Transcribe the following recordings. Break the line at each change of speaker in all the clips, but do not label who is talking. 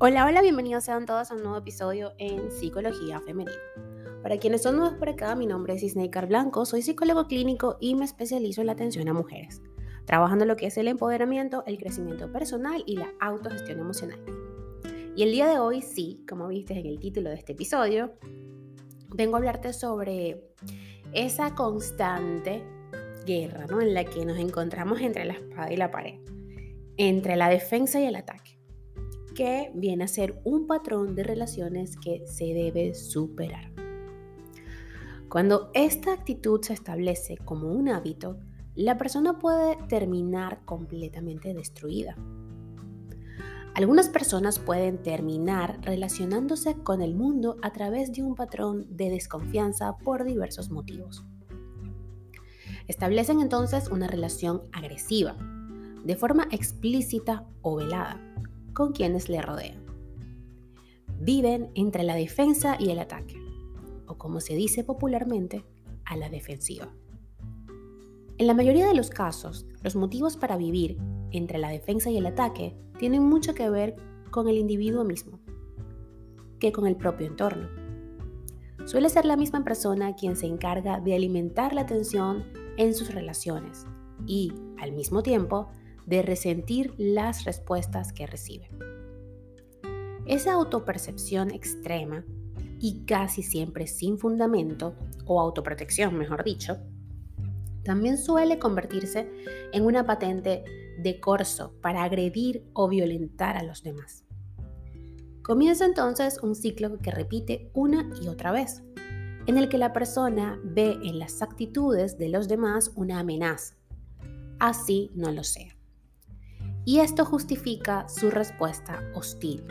Hola, hola, bienvenidos sean todos a un nuevo episodio en Psicología Femenina. Para quienes son nuevos por acá, mi nombre es Isneikar Blanco, soy psicólogo clínico y me especializo en la atención a mujeres, trabajando lo que es el empoderamiento, el crecimiento personal y la autogestión emocional. Y el día de hoy, sí, como viste en el título de este episodio, vengo a hablarte sobre esa constante guerra ¿no? en la que nos encontramos entre la espada y la pared, entre la defensa y el ataque que viene a ser un patrón de relaciones que se debe superar. Cuando esta actitud se establece como un hábito, la persona puede terminar completamente destruida. Algunas personas pueden terminar relacionándose con el mundo a través de un patrón de desconfianza por diversos motivos. Establecen entonces una relación agresiva, de forma explícita o velada, con quienes le rodean. Viven entre la defensa y el ataque, o como se dice popularmente, a la defensiva. En la mayoría de los casos, los motivos para vivir entre la defensa y el ataque tienen mucho que ver con el individuo mismo que con el propio entorno. Suele ser la misma persona quien se encarga de alimentar la tensión en sus relaciones y, al mismo tiempo, de resentir las respuestas que recibe. Esa autopercepción extrema y casi siempre sin fundamento, o autoprotección mejor dicho, también suele convertirse en una patente de corso para agredir o violentar a los demás. Comienza entonces un ciclo que repite una y otra vez, en el que la persona ve en las actitudes de los demás una amenaza, así no lo sea y esto justifica su respuesta hostil.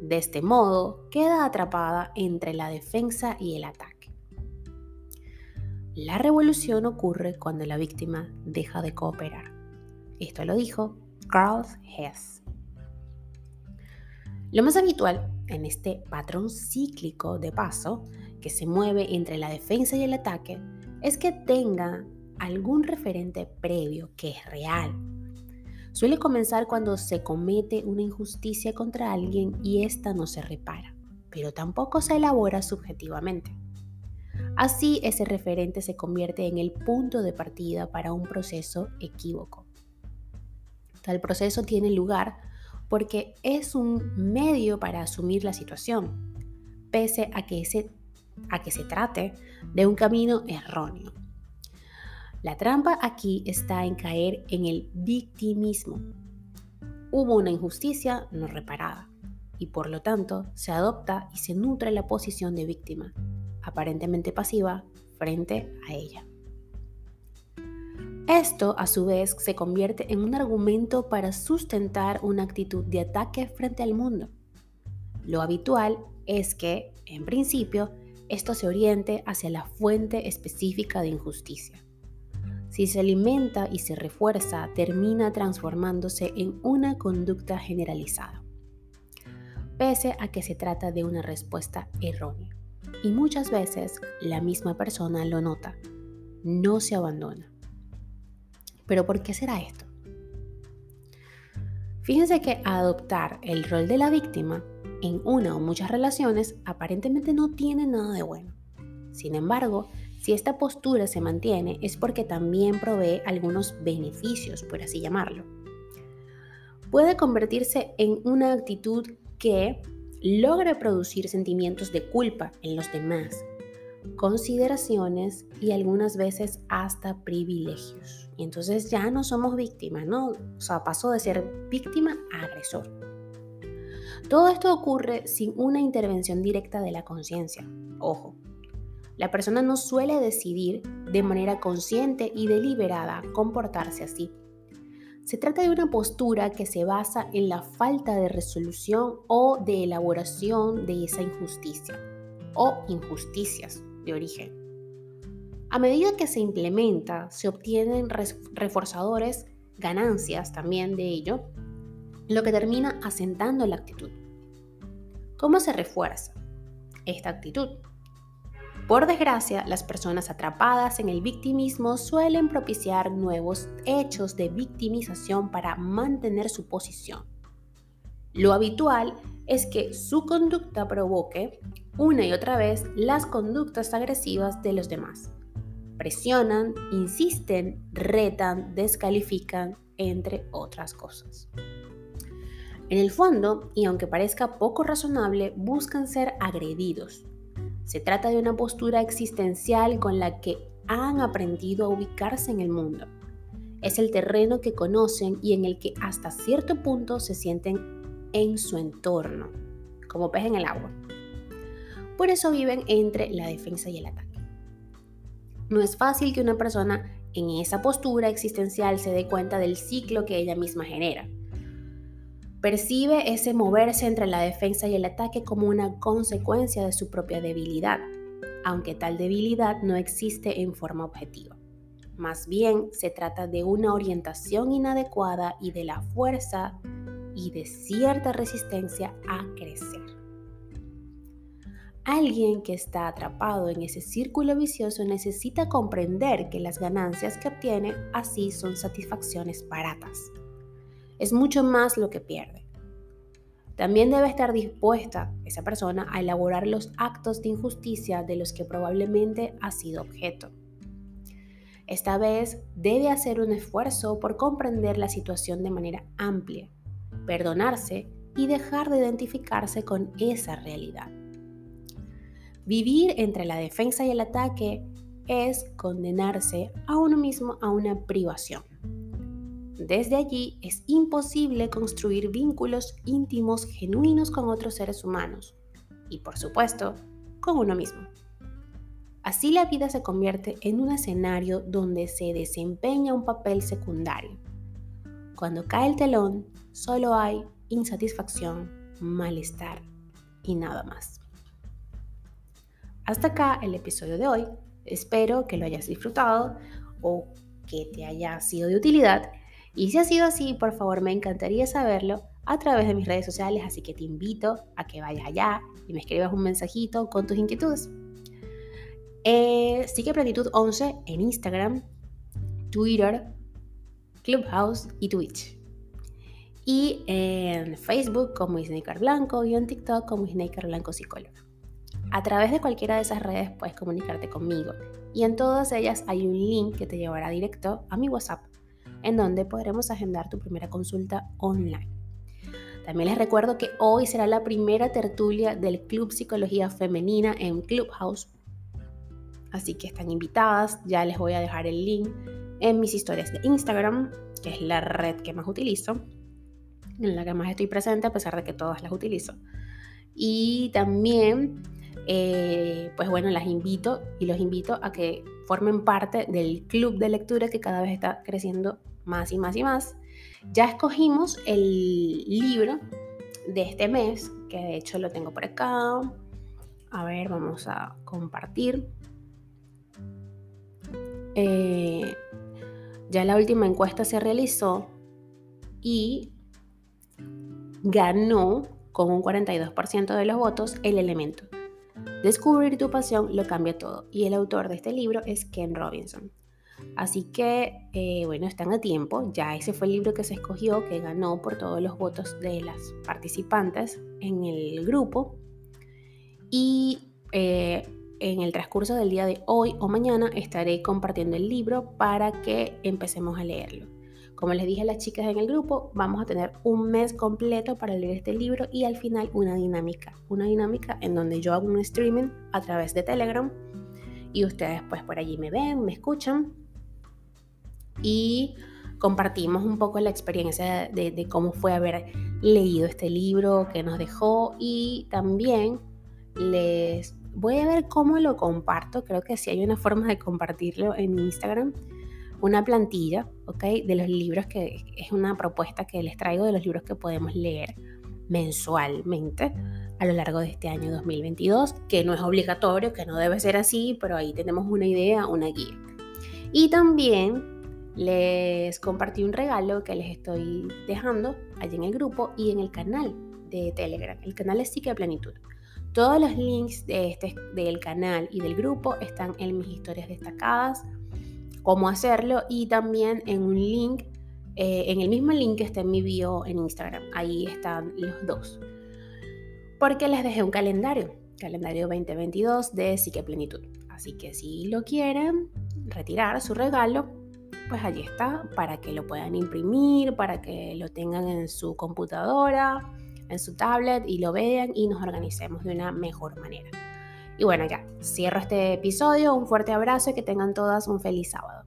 De este modo, queda atrapada entre la defensa y el ataque. La revolución ocurre cuando la víctima deja de cooperar. Esto lo dijo Carl Hess. Lo más habitual en este patrón cíclico de paso que se mueve entre la defensa y el ataque es que tenga algún referente previo que es real, Suele comenzar cuando se comete una injusticia contra alguien y ésta no se repara, pero tampoco se elabora subjetivamente. Así ese referente se convierte en el punto de partida para un proceso equívoco. Tal proceso tiene lugar porque es un medio para asumir la situación, pese a que, a que se trate de un camino erróneo. La trampa aquí está en caer en el victimismo. Hubo una injusticia no reparada y por lo tanto se adopta y se nutre la posición de víctima, aparentemente pasiva, frente a ella. Esto a su vez se convierte en un argumento para sustentar una actitud de ataque frente al mundo. Lo habitual es que, en principio, esto se oriente hacia la fuente específica de injusticia si se alimenta y se refuerza, termina transformándose en una conducta generalizada, pese a que se trata de una respuesta errónea. Y muchas veces la misma persona lo nota, no se abandona. Pero ¿por qué será esto? Fíjense que adoptar el rol de la víctima en una o muchas relaciones aparentemente no tiene nada de bueno. Sin embargo, si esta postura se mantiene es porque también provee algunos beneficios, por así llamarlo. Puede convertirse en una actitud que logra producir sentimientos de culpa en los demás, consideraciones y algunas veces hasta privilegios. Y entonces ya no somos víctimas, ¿no? O sea, pasó de ser víctima a agresor. Todo esto ocurre sin una intervención directa de la conciencia. Ojo, la persona no suele decidir de manera consciente y deliberada comportarse así. Se trata de una postura que se basa en la falta de resolución o de elaboración de esa injusticia o injusticias de origen. A medida que se implementa, se obtienen reforzadores, ganancias también de ello, lo que termina asentando la actitud. ¿Cómo se refuerza esta actitud? Por desgracia, las personas atrapadas en el victimismo suelen propiciar nuevos hechos de victimización para mantener su posición. Lo habitual es que su conducta provoque una y otra vez las conductas agresivas de los demás. Presionan, insisten, retan, descalifican, entre otras cosas. En el fondo, y aunque parezca poco razonable, buscan ser agredidos. Se trata de una postura existencial con la que han aprendido a ubicarse en el mundo. Es el terreno que conocen y en el que hasta cierto punto se sienten en su entorno, como pez en el agua. Por eso viven entre la defensa y el ataque. No es fácil que una persona en esa postura existencial se dé cuenta del ciclo que ella misma genera. Percibe ese moverse entre la defensa y el ataque como una consecuencia de su propia debilidad, aunque tal debilidad no existe en forma objetiva. Más bien se trata de una orientación inadecuada y de la fuerza y de cierta resistencia a crecer. Alguien que está atrapado en ese círculo vicioso necesita comprender que las ganancias que obtiene así son satisfacciones baratas. Es mucho más lo que pierde. También debe estar dispuesta esa persona a elaborar los actos de injusticia de los que probablemente ha sido objeto. Esta vez debe hacer un esfuerzo por comprender la situación de manera amplia perdonarse y dejar de identificarse con esa realidad. Vivir entre la defensa y el ataque es condenarse a uno mismo a una privación. Desde allí es imposible construir vínculos íntimos genuinos con otros seres humanos y por supuesto con uno mismo. Así la vida se convierte en un escenario donde se desempeña un papel secundario. Cuando cae el telón, solo hay insatisfacción, malestar y nada más. Hasta acá el episodio de hoy. Espero que lo hayas disfrutado o que te haya sido de utilidad. Y si ha sido así, por favor, me encantaría saberlo a través de mis redes sociales, así que te invito a que vayas allá y me escribas un mensajito con tus inquietudes. Eh, sigue Plenitud 11 en Instagram, Twitter, Clubhouse y Twitch y en Facebook como Snaker Blanco y en TikTok como Snaker Blanco Psicólogo. A través de cualquiera de esas redes puedes comunicarte conmigo y en todas ellas hay un link que te llevará directo a mi WhatsApp en donde podremos agendar tu primera consulta online. También les recuerdo que hoy será la primera tertulia del Club Psicología Femenina en Clubhouse. Así que están invitadas, ya les voy a dejar el link en mis historias de Instagram, que es la red que más utilizo en la que más estoy presente a pesar de que todas las utilizo. Y también, eh, pues bueno, las invito y los invito a que formen parte del club de lectura que cada vez está creciendo más y más y más. Ya escogimos el libro de este mes, que de hecho lo tengo por acá. A ver, vamos a compartir. Eh, ya la última encuesta se realizó y ganó con un 42% de los votos el elemento. Descubrir tu pasión lo cambia todo y el autor de este libro es Ken Robinson. Así que, eh, bueno, están a tiempo. Ya ese fue el libro que se escogió, que ganó por todos los votos de las participantes en el grupo. Y eh, en el transcurso del día de hoy o mañana estaré compartiendo el libro para que empecemos a leerlo. Como les dije a las chicas en el grupo, vamos a tener un mes completo para leer este libro y al final una dinámica. Una dinámica en donde yo hago un streaming a través de Telegram y ustedes pues por allí me ven, me escuchan y compartimos un poco la experiencia de, cómo fue haber leído este libro que nos dejó y también les voy a ver cómo lo comparto. Creo que sí hay una forma de compartirlo en Instagram una plantilla, ¿ok? De los libros que es una propuesta que les traigo de los libros que podemos leer mensualmente a lo largo de este año 2022, que no es obligatorio, que no debe ser así, pero ahí tenemos una idea, una guía. Y también les compartí un regalo que les estoy dejando allí en el grupo y en el canal de Telegram. El canal es Psique Plenitud. Todos los links de este, del canal y del grupo están en mis historias destacadas cómo hacerlo y también en un link eh, en el mismo link que está en mi bio en Instagram. Ahí están los dos. Porque les dejé un calendario, calendario 2022 de Psique Plenitud. Así que si lo quieren retirar, su regalo, pues allí está para que lo puedan imprimir, para que lo tengan en su computadora, en su tablet y lo vean y nos organicemos de una mejor manera. Y bueno, ya, cierro este episodio, un fuerte abrazo y que tengan todas un feliz sábado.